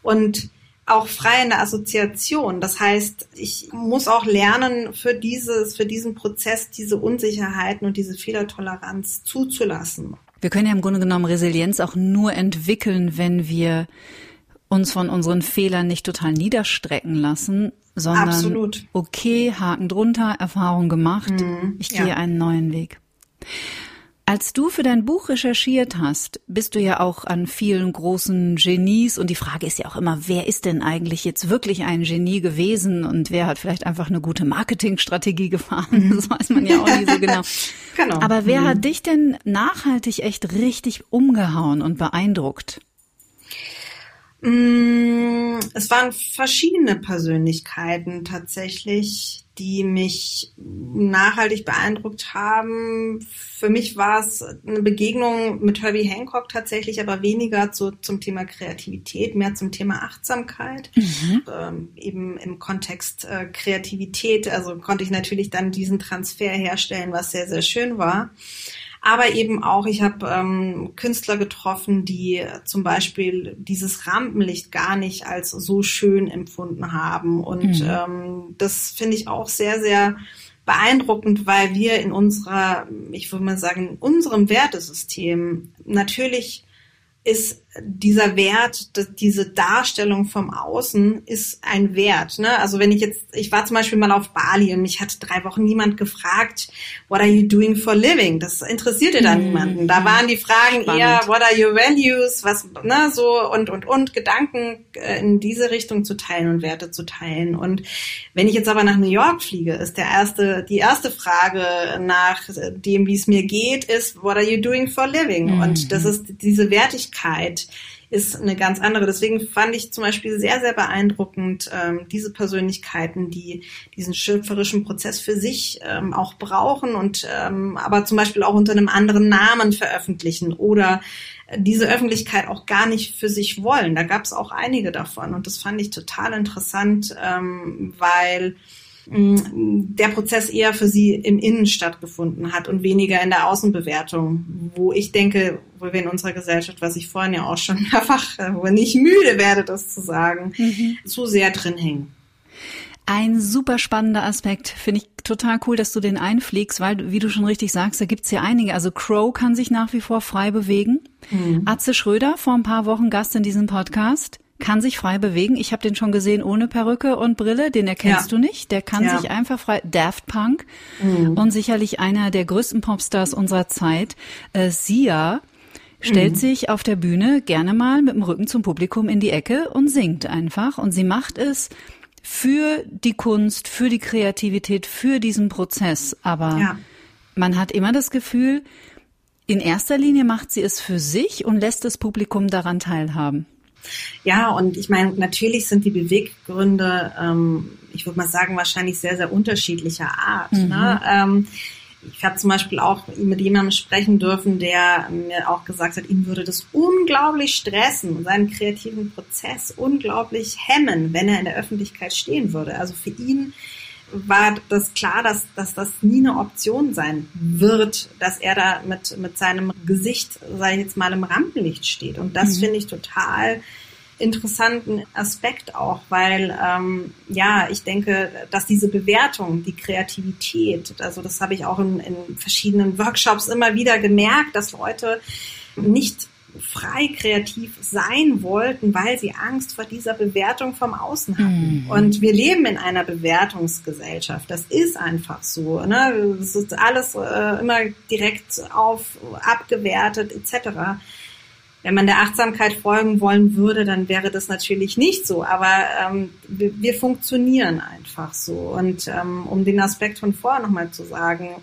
Speaker 1: und auch frei in der Assoziation. Das heißt, ich muss auch lernen, für dieses, für diesen Prozess diese Unsicherheiten und diese Fehlertoleranz zuzulassen.
Speaker 3: Wir können ja im Grunde genommen Resilienz auch nur entwickeln, wenn wir uns von unseren Fehlern nicht total niederstrecken lassen, sondern
Speaker 1: Absolut.
Speaker 3: okay, Haken drunter, Erfahrung gemacht,
Speaker 1: Mhm,
Speaker 3: ich gehe
Speaker 1: ja.
Speaker 3: einen neuen Weg. Als du für dein Buch recherchiert hast, bist du ja auch an vielen großen Genies und die Frage ist ja auch immer, wer ist denn eigentlich jetzt wirklich ein Genie gewesen und wer hat vielleicht einfach eine gute Marketingstrategie gefahren? Das weiß man ja auch nie so <laughs> genau.
Speaker 1: Genau.
Speaker 3: Aber wer hat dich denn nachhaltig echt richtig umgehauen und beeindruckt?
Speaker 1: Mm, Es waren verschiedene Persönlichkeiten tatsächlich, die mich nachhaltig beeindruckt haben. Für mich war es eine Begegnung mit Herbie Hancock tatsächlich, aber weniger zu, zum Thema Kreativität, mehr zum Thema Achtsamkeit. Ähm, eben im Kontext äh, Kreativität, also konnte ich natürlich dann diesen Transfer herstellen, was sehr, sehr schön war. Aber eben auch, ich habe ähm, Künstler getroffen, die zum Beispiel dieses Rampenlicht gar nicht als so schön empfunden haben. Und ähm, das finde ich auch sehr, sehr beeindruckend, weil wir in unserer, ich würde mal sagen, in unserem Wertesystem natürlich ist dieser Wert, diese Darstellung vom Außen ist ein Wert. Ne? Also wenn ich jetzt, ich war zum Beispiel mal auf Bali und mich hat drei Wochen niemand gefragt, what are you doing for living? Das interessierte da niemanden. Da waren die Fragen
Speaker 3: Spannend.
Speaker 1: eher, what are your values? Was, ne, so und und und Gedanken äh, in diese Richtung zu teilen und Werte zu teilen. Und wenn ich jetzt aber nach New York fliege, ist der erste, die erste Frage nach dem, wie es mir geht, ist, what are you doing for living? Und das ist diese Wertigkeit ist eine ganz andere. Deswegen fand ich zum Beispiel sehr, sehr beeindruckend ähm, diese Persönlichkeiten, die diesen schöpferischen Prozess für sich ähm, auch brauchen und ähm, aber zum Beispiel auch unter einem anderen Namen veröffentlichen oder diese Öffentlichkeit auch gar nicht für sich wollen. Da gab es auch einige davon und das fand ich total interessant, ähm, weil der Prozess eher für sie im Innen stattgefunden hat und weniger in der Außenbewertung, wo ich denke, wo wir in unserer Gesellschaft, was ich vorhin ja auch schon <laughs> mehrfach, äh, wo ich nicht müde werde, das zu sagen, zu sehr drin hängen.
Speaker 3: Ein super spannender Aspekt. Finde ich total cool, dass du den einfliegst, weil, wie du schon richtig sagst, da gibt's ja einige. Also Crow kann sich nach wie vor frei bewegen. Atze Schröder, vor ein paar Wochen Gast in diesem Podcast, kann sich frei bewegen. Ich habe den schon gesehen ohne Perücke und Brille, den erkennst
Speaker 1: Ja.
Speaker 3: du nicht. Der kann
Speaker 1: Ja.
Speaker 3: sich einfach frei. Daft Punk und sicherlich einer der größten Popstars unserer Zeit, äh, Sia, stellt sich auf der Bühne gerne mal mit dem Rücken zum Publikum in die Ecke und singt einfach. Und sie macht es für die Kunst, für die Kreativität, für diesen Prozess. Aber
Speaker 1: Ja.
Speaker 3: man hat immer das Gefühl, in erster Linie macht sie es für sich und lässt das Publikum daran teilhaben.
Speaker 1: Ja, und ich meine, natürlich sind die Beweggründe, ähm, ich würde mal sagen, wahrscheinlich sehr, sehr unterschiedlicher Art. Ne? Ähm, ich habe zum Beispiel auch mit jemandem sprechen dürfen, der mir auch gesagt hat, ihn würde das unglaublich stressen, seinen kreativen Prozess unglaublich hemmen, wenn er in der Öffentlichkeit stehen würde. Also für ihn war das klar, dass, dass das nie eine Option sein wird, dass er da mit, mit seinem Gesicht, sag ich jetzt mal, im Rampenlicht steht. Und das finde ich total interessanten Aspekt auch, weil ähm, ja, ich denke, dass diese Bewertung, die Kreativität, also das habe ich auch in, in verschiedenen Workshops immer wieder gemerkt, dass Leute nicht frei kreativ sein wollten, weil sie Angst vor dieser Bewertung vom Außen hatten. Und wir leben in einer Bewertungsgesellschaft. Das ist einfach so. Ne? Es ist alles äh, immer direkt auf abgewertet etc. Wenn man der Achtsamkeit folgen wollen würde, dann wäre das natürlich nicht so. Aber ähm, wir, wir funktionieren einfach so. Und ähm, um den Aspekt von vorher nochmal zu sagen,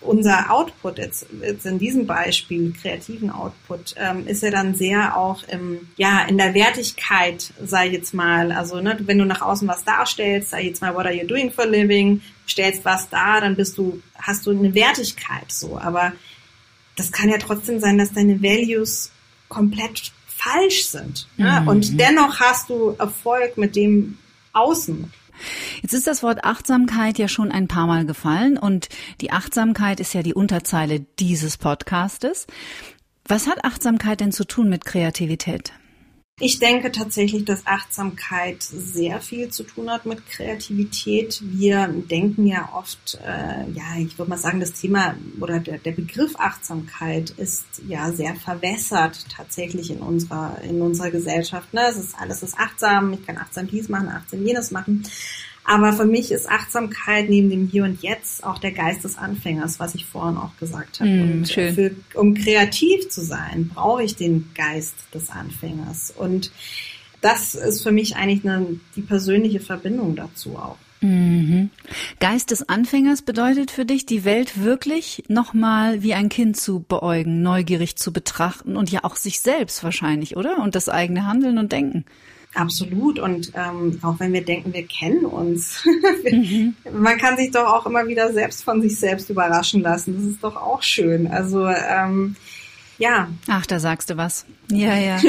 Speaker 1: unser Output jetzt, jetzt in diesem Beispiel, kreativen Output, ähm, ist ja dann sehr auch im, ja, in der Wertigkeit, sei jetzt mal, also ne, wenn du nach außen was darstellst, sei jetzt mal, what are you doing for living, stellst was dar, dann bist du, hast du eine Wertigkeit so. Aber das kann ja trotzdem sein, dass deine Values komplett falsch sind. Ne? Und dennoch hast du Erfolg mit dem Außen.
Speaker 3: Jetzt ist das Wort Achtsamkeit ja schon ein paar Mal gefallen und die Achtsamkeit ist ja die Unterzeile dieses Podcastes. Was hat Achtsamkeit denn zu tun mit Kreativität?
Speaker 1: Ich denke tatsächlich, dass Achtsamkeit sehr viel zu tun hat mit Kreativität. Wir denken ja oft, äh, ja, ich würde mal sagen, das Thema oder der, der Begriff Achtsamkeit ist ja sehr verwässert tatsächlich in unserer in unserer Gesellschaft. Ne? Es ist alles ist achtsam. Ich kann achtsam dies machen, achtsam jenes machen. Aber für mich ist Achtsamkeit neben dem Hier und Jetzt auch der Geist des Anfängers, was ich vorhin auch gesagt habe.
Speaker 3: Mm, und schön.
Speaker 1: Für, um kreativ zu sein, brauche ich den Geist des Anfängers. Und das ist für mich eigentlich eine, die persönliche Verbindung dazu auch.
Speaker 3: Mhm. Geist des Anfängers bedeutet für dich, die Welt wirklich nochmal wie ein Kind zu beäugen, neugierig zu betrachten und ja auch sich selbst wahrscheinlich, oder? Und das eigene Handeln und Denken.
Speaker 1: Absolut. Und ähm, auch wenn wir denken, wir kennen uns, mhm. <laughs> man kann sich doch auch immer wieder selbst von sich selbst überraschen lassen. Das ist doch auch schön. Also ähm, ja.
Speaker 3: Ach, da sagst du was. Ja, ja.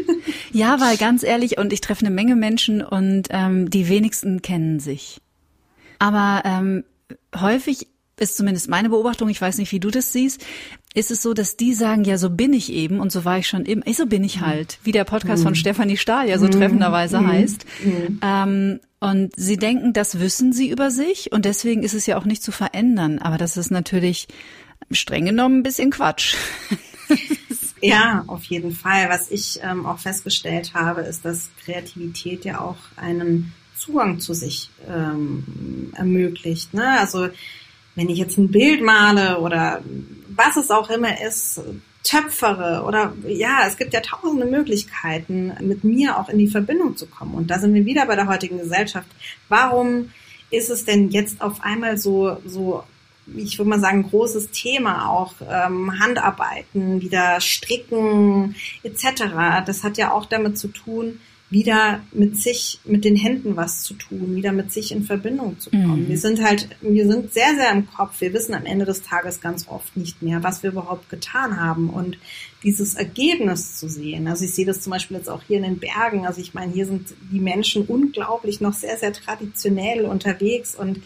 Speaker 3: <laughs> ja, weil ganz ehrlich, und ich treffe eine Menge Menschen und ähm, die wenigsten kennen sich. Aber ähm, häufig ist zumindest meine Beobachtung, ich weiß nicht, wie du das siehst, ist es so, dass die sagen, ja, so bin ich eben und so war ich schon immer, so bin ich mhm. halt, wie der Podcast mhm. von Stefanie Stahl ja so mhm. treffenderweise mhm. heißt. Mhm. Ähm, und sie denken, das wissen sie über sich und deswegen ist es ja auch nicht zu verändern. Aber das ist natürlich streng genommen ein bisschen Quatsch. <laughs>
Speaker 1: ja, auf jeden Fall. Was ich ähm, auch festgestellt habe, ist, dass Kreativität ja auch einen Zugang zu sich ähm, ermöglicht. Ne? Also wenn ich jetzt ein Bild male oder was es auch immer ist, töpfere oder ja, es gibt ja tausende Möglichkeiten, mit mir auch in die Verbindung zu kommen. Und da sind wir wieder bei der heutigen Gesellschaft. Warum ist es denn jetzt auf einmal so, so ich würde mal sagen, großes Thema, auch ähm, Handarbeiten, wieder Stricken etc. Das hat ja auch damit zu tun, wieder mit sich, mit den Händen was zu tun, wieder mit sich in Verbindung zu kommen. Mhm. Wir sind halt, wir sind sehr, sehr im Kopf. Wir wissen am Ende des Tages ganz oft nicht mehr, was wir überhaupt getan haben und dieses Ergebnis zu sehen. Also ich sehe das zum Beispiel jetzt auch hier in den Bergen. Also ich meine, hier sind die Menschen unglaublich noch sehr, sehr traditionell unterwegs und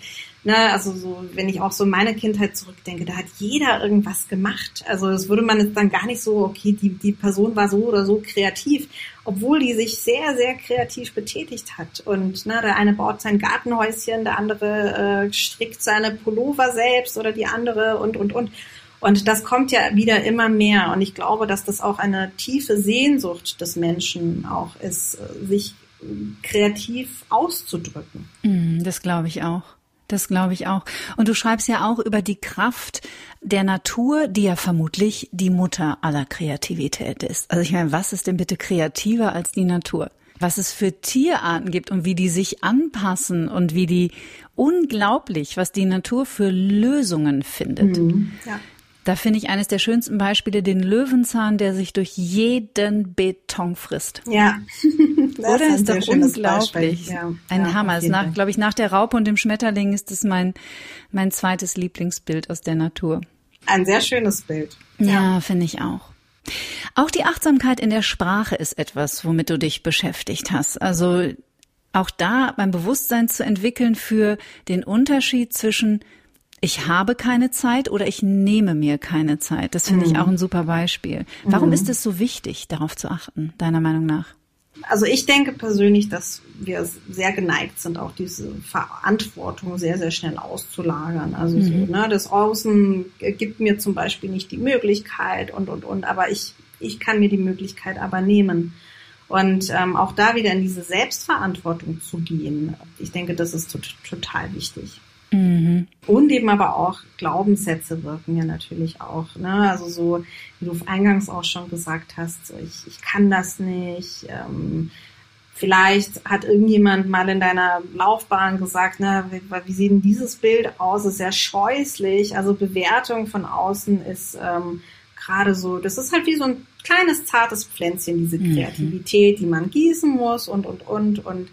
Speaker 1: Ne, also so, wenn ich auch so meine Kindheit zurückdenke, da hat jeder irgendwas gemacht. Also das würde man jetzt dann gar nicht so, okay, die, die Person war so oder so kreativ, obwohl die sich sehr, sehr kreativ betätigt hat. Und ne, der eine baut sein Gartenhäuschen, der andere äh, strickt seine Pullover selbst oder die andere und, und, und. Und das kommt ja wieder immer mehr. Und ich glaube, dass das auch eine tiefe Sehnsucht des Menschen auch ist, sich kreativ auszudrücken.
Speaker 3: Mm, das glaube ich auch. Das glaube ich auch. Und du schreibst ja auch über die Kraft der Natur, die ja vermutlich die Mutter aller Kreativität ist. Also ich meine, was ist denn bitte kreativer als die Natur? Was es für Tierarten gibt und wie die sich anpassen und wie die unglaublich, was die Natur für Lösungen findet. Mhm, ja. Da finde ich eines der schönsten Beispiele den Löwenzahn, der sich durch jeden Beton frisst.
Speaker 1: Ja. <laughs>
Speaker 3: das Oder ist, ist doch unglaublich. Ja. Ein ja, Hammer. Nach, glaube ich, nach der Raupe und dem Schmetterling ist es mein, mein zweites Lieblingsbild aus der Natur.
Speaker 1: Ein sehr schönes Bild.
Speaker 3: Ja, ja finde ich auch. Auch die Achtsamkeit in der Sprache ist etwas, womit du dich beschäftigt hast. Also auch da beim Bewusstsein zu entwickeln für den Unterschied zwischen ich habe keine Zeit oder ich nehme mir keine Zeit. Das finde mhm. ich auch ein super Beispiel. Warum mhm. ist es so wichtig, darauf zu achten, deiner Meinung nach?
Speaker 1: Also ich denke persönlich, dass wir sehr geneigt sind, auch diese Verantwortung sehr, sehr schnell auszulagern. Also mhm. so, ne, das Außen gibt mir zum Beispiel nicht die Möglichkeit und, und, und, aber ich, ich kann mir die Möglichkeit aber nehmen. Und ähm, auch da wieder in diese Selbstverantwortung zu gehen, ich denke, das ist total wichtig. Mhm. Und eben aber auch Glaubenssätze wirken ja natürlich auch. Ne? Also so, wie du eingangs auch schon gesagt hast, so ich, ich kann das nicht. Ähm, vielleicht hat irgendjemand mal in deiner Laufbahn gesagt, ne, wie, wie sieht denn dieses Bild aus? ist sehr scheußlich. Also Bewertung von außen ist ähm, gerade so, das ist halt wie so ein kleines zartes Pflänzchen, diese mhm. Kreativität, mhm. die man gießen muss und und und und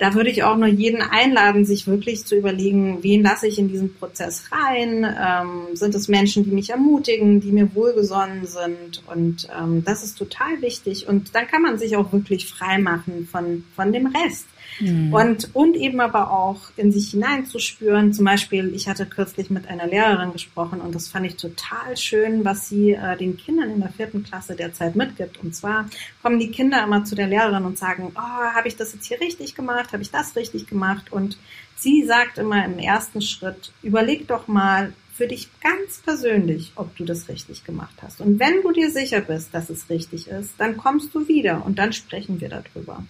Speaker 1: da würde ich auch nur jeden einladen, sich wirklich zu überlegen, wen lasse ich in diesen Prozess rein? Ähm, sind es Menschen, die mich ermutigen, die mir wohlgesonnen sind? Und ähm, das ist total wichtig. Und dann kann man sich auch wirklich frei machen von, von dem Rest. Mhm. Und, und eben aber auch in sich hineinzuspüren. Zum Beispiel, ich hatte kürzlich mit einer Lehrerin gesprochen und das fand ich total schön, was sie äh, den Kindern in der vierten Klasse derzeit mitgibt. Und zwar kommen die Kinder immer zu der Lehrerin und sagen, oh, habe ich das jetzt hier richtig gemacht? Habe ich das richtig gemacht? Und sie sagt immer im ersten Schritt, überleg doch mal, für dich ganz persönlich, ob du das richtig gemacht hast. Und wenn du dir sicher bist, dass es richtig ist, dann kommst du wieder und dann sprechen wir darüber.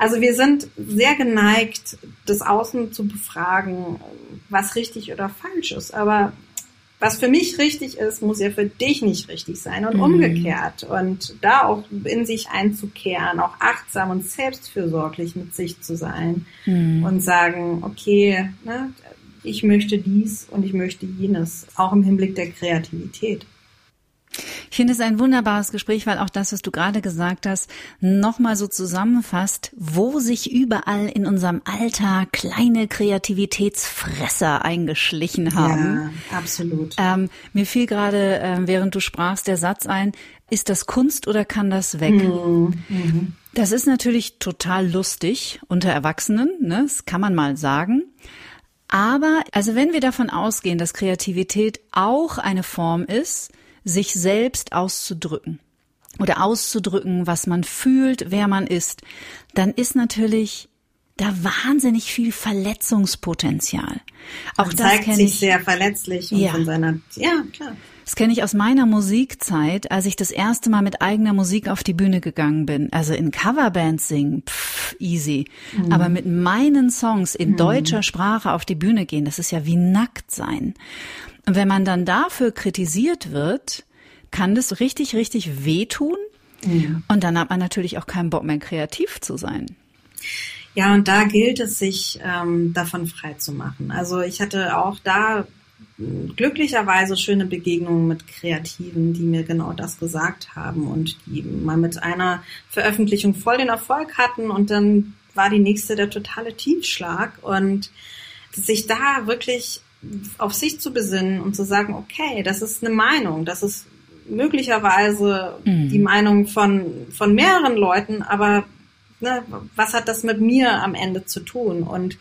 Speaker 1: Also wir sind sehr geneigt, das Außen zu befragen, was richtig oder falsch ist. Aber was für mich richtig ist, muss ja für dich nicht richtig sein und mhm. umgekehrt. Und da auch in sich einzukehren, auch achtsam und selbstfürsorglich mit sich zu sein mhm. und sagen, okay, ne, ich möchte dies und ich möchte jenes, auch im Hinblick der Kreativität.
Speaker 3: Ich finde es ein wunderbares Gespräch, weil auch das, was du gerade gesagt hast, nochmal so zusammenfasst, wo sich überall in unserem Alltag kleine Kreativitätsfresser eingeschlichen haben.
Speaker 1: Ja, absolut.
Speaker 3: Ähm, mir fiel gerade, äh, während du sprachst, der Satz ein, ist das Kunst oder kann das weg? Mhm. Mhm. Das ist natürlich total lustig unter Erwachsenen, ne? das kann man mal sagen. Aber, also wenn wir davon ausgehen, dass Kreativität auch eine Form ist, sich selbst auszudrücken oder auszudrücken, was man fühlt, wer man ist, dann ist natürlich da wahnsinnig viel Verletzungspotenzial.
Speaker 1: Auch man das kenne ich sehr verletzlich und ja. von seiner ja klar.
Speaker 3: Das kenne ich aus meiner Musikzeit, als ich das erste Mal mit eigener Musik auf die Bühne gegangen bin. Also in Coverbands singen, pff, easy. Mhm. Aber mit meinen Songs in mhm. deutscher Sprache auf die Bühne gehen, das ist ja wie nackt sein. Und wenn man dann dafür kritisiert wird, kann das richtig, richtig wehtun. Mhm. Und dann hat man natürlich auch keinen Bock mehr kreativ zu sein.
Speaker 1: Ja, und da gilt es, sich ähm, davon frei zu machen. Also ich hatte auch da glücklicherweise schöne Begegnungen mit Kreativen, die mir genau das gesagt haben und die mal mit einer Veröffentlichung voll den Erfolg hatten und dann war die nächste der totale Tiefschlag und sich da wirklich auf sich zu besinnen und zu sagen, okay, das ist eine Meinung, das ist möglicherweise mhm. die Meinung von, von mehreren Leuten, aber ne, was hat das mit mir am Ende zu tun? Und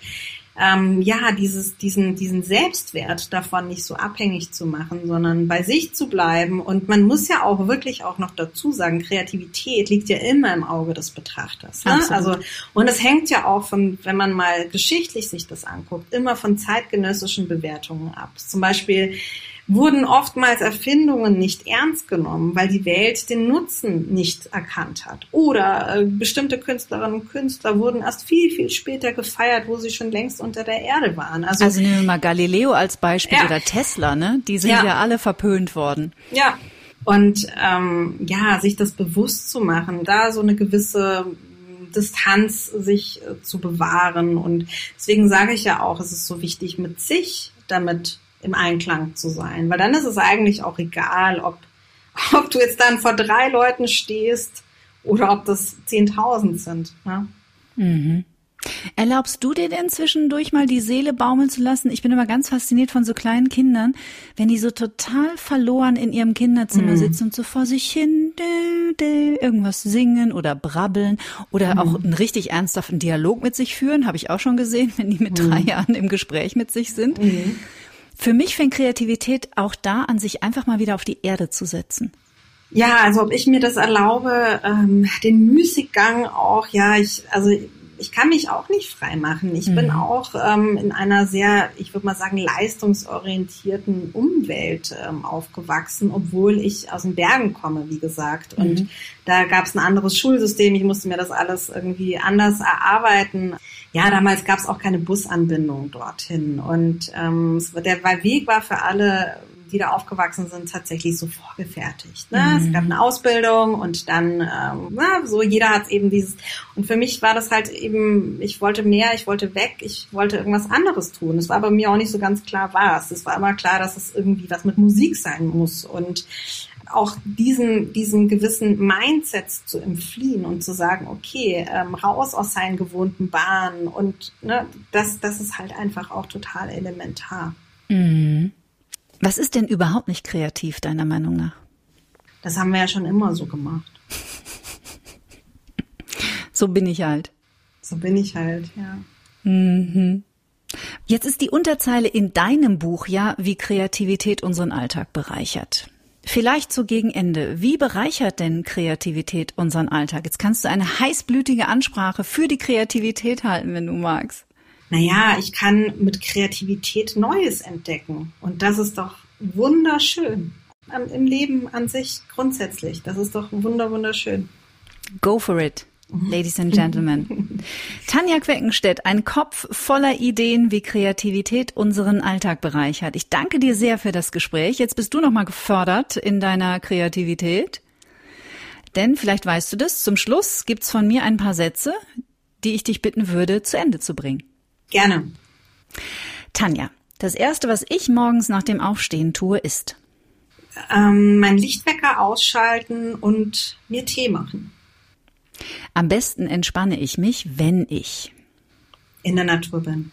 Speaker 1: ähm, ja, dieses, diesen, diesen Selbstwert davon nicht so abhängig zu machen, sondern bei sich zu bleiben. Und man muss ja auch wirklich auch noch dazu sagen, Kreativität liegt ja immer im Auge des Betrachters. Ne? Also, und es hängt ja auch von, wenn man mal geschichtlich sich das anguckt, immer von zeitgenössischen Bewertungen ab. Zum Beispiel, wurden oftmals Erfindungen nicht ernst genommen, weil die Welt den Nutzen nicht erkannt hat. Oder äh, bestimmte Künstlerinnen und Künstler wurden erst viel, viel später gefeiert, wo sie schon längst unter der Erde waren.
Speaker 3: Also, also nehmen wir mal Galileo als Beispiel ja. oder Tesla, ne? Die sind ja. ja alle verpönt worden.
Speaker 1: Ja. Und ähm, ja, sich das bewusst zu machen, da so eine gewisse Distanz sich äh, zu bewahren. Und deswegen sage ich ja auch, es ist so wichtig, mit sich damit im Einklang zu sein. Weil dann ist es eigentlich auch egal, ob, <laughs> ob du jetzt dann vor drei Leuten stehst oder ob das 10.000 sind. Ne?
Speaker 3: Mhm. Erlaubst du dir denn zwischendurch mal die Seele baumeln zu lassen? Ich bin immer ganz fasziniert von so kleinen Kindern, wenn die so total verloren in ihrem Kinderzimmer mm. sitzen und so vor sich hin dä, dä, irgendwas singen oder brabbeln oder mm. auch einen richtig ernsthaften Dialog mit sich führen, habe ich auch schon gesehen, <laughs> wenn die mit drei Jahren im Gespräch mit sich sind. Für mich fängt Kreativität auch da an, sich einfach mal wieder auf die Erde zu setzen.
Speaker 1: Ja, also ob ich mir das erlaube, ähm, den Müßiggang auch, ja, ich, also ich kann mich auch nicht frei machen. Ich mhm. bin auch ähm, in einer sehr, ich würde mal sagen, leistungsorientierten Umwelt ähm, aufgewachsen, obwohl ich aus den Bergen komme, wie gesagt. Und mhm. da gab es ein anderes Schulsystem. Ich musste mir das alles irgendwie anders erarbeiten ja, damals gab es auch keine Busanbindung dorthin. Und ähm, der Weg war für alle, die da aufgewachsen sind, tatsächlich so vorgefertigt. Ne? Mhm. Es gab eine Ausbildung und dann, ähm, na, so jeder hat eben dieses. Und für mich war das halt eben, ich wollte mehr, ich wollte weg, ich wollte irgendwas anderes tun. Es war bei mir auch nicht so ganz klar was. Es war immer klar, dass es irgendwie was mit Musik sein muss. Und auch diesen, diesen gewissen Mindsets zu entfliehen und zu sagen, okay, ähm, raus aus seinen gewohnten Bahnen und ne, das, das ist halt einfach auch total elementar.
Speaker 3: Mhm. Was ist denn überhaupt nicht kreativ, deiner Meinung nach?
Speaker 1: Das haben wir ja schon immer so gemacht. <laughs>
Speaker 3: so bin ich halt.
Speaker 1: So bin ich halt, ja.
Speaker 3: Mhm. Jetzt ist die Unterzeile in deinem Buch ja, wie Kreativität unseren Alltag bereichert. Vielleicht so gegen Ende. Wie bereichert denn Kreativität unseren Alltag? Jetzt kannst du eine heißblütige Ansprache für die Kreativität halten, wenn du magst.
Speaker 1: Naja, ich kann mit Kreativität Neues entdecken. Und das ist doch wunderschön. Im Leben an sich grundsätzlich. Das ist doch wunder, wunderschön.
Speaker 3: Go for it. Ladies and Gentlemen. Tanja Queckenstedt, ein Kopf voller Ideen, wie Kreativität unseren Alltag bereichert. Ich danke dir sehr für das Gespräch. Jetzt bist du nochmal gefördert in deiner Kreativität. Denn vielleicht weißt du das, zum Schluss gibt's von mir ein paar Sätze, die ich dich bitten würde, zu Ende zu bringen.
Speaker 1: Gerne.
Speaker 3: Tanja, das erste, was ich morgens nach dem Aufstehen tue, ist
Speaker 1: ähm, mein Lichtwecker ausschalten und mir Tee machen.
Speaker 3: Am besten entspanne ich mich, wenn ich
Speaker 1: in der Natur bin.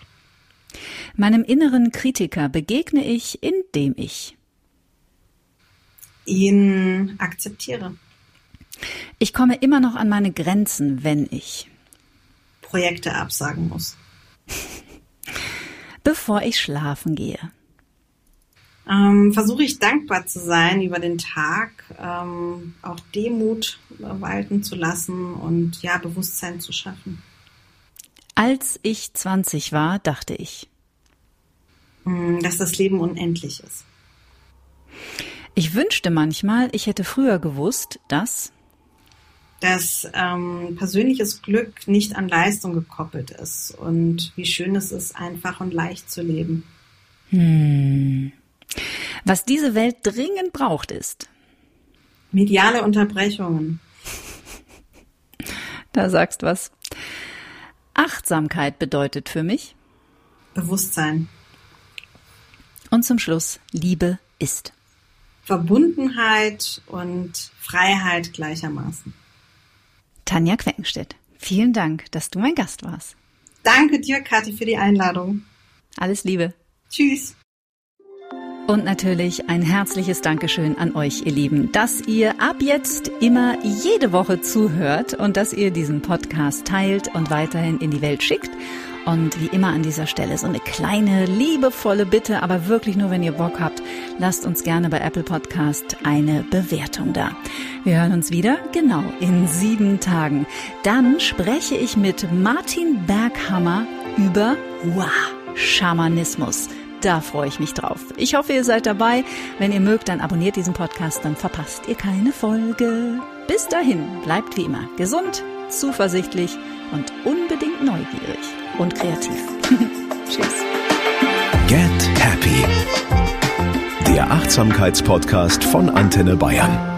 Speaker 3: Meinem inneren Kritiker begegne ich, indem ich
Speaker 1: ihn akzeptiere.
Speaker 3: Ich komme immer noch an meine Grenzen, wenn ich
Speaker 1: Projekte absagen muss. <laughs>
Speaker 3: Bevor ich schlafen gehe.
Speaker 1: Ähm, versuche ich dankbar zu sein über den Tag, ähm, auch Demut walten zu lassen und ja, Bewusstsein zu schaffen.
Speaker 3: Als ich 20 war, dachte ich,
Speaker 1: hm, dass das Leben unendlich ist.
Speaker 3: Ich wünschte manchmal, ich hätte früher gewusst, dass
Speaker 1: dass ähm, persönliches Glück nicht an Leistung gekoppelt ist und wie schön es ist, einfach und leicht zu leben.
Speaker 3: Hm. Was diese Welt dringend braucht, ist
Speaker 1: mediale Unterbrechungen.
Speaker 3: Da sagst was. Achtsamkeit bedeutet für mich
Speaker 1: Bewusstsein.
Speaker 3: Und zum Schluss Liebe ist
Speaker 1: Verbundenheit und Freiheit gleichermaßen.
Speaker 3: Tanja Queckenstedt, vielen Dank, dass du mein Gast warst.
Speaker 1: Danke dir, Kathi, für die Einladung.
Speaker 3: Alles Liebe.
Speaker 1: Tschüss.
Speaker 3: Und natürlich ein herzliches Dankeschön an euch, ihr Lieben, dass ihr ab jetzt immer jede Woche zuhört und dass ihr diesen Podcast teilt und weiterhin in die Welt schickt. Und wie immer an dieser Stelle so eine kleine, liebevolle Bitte, aber wirklich nur, wenn ihr Bock habt, lasst uns gerne bei Apple Podcast eine Bewertung da. Wir hören uns wieder, genau, in sieben Tagen. Dann spreche ich mit Martin Berghammer über wow, Schamanismus. Da freue ich mich drauf. Ich hoffe, ihr seid dabei. Wenn ihr mögt, dann abonniert diesen Podcast, dann verpasst ihr keine Folge. Bis dahin, bleibt wie immer gesund, zuversichtlich und unbedingt neugierig und kreativ. <laughs> Tschüss.
Speaker 2: Get Happy. Der Achtsamkeitspodcast von Antenne Bayern.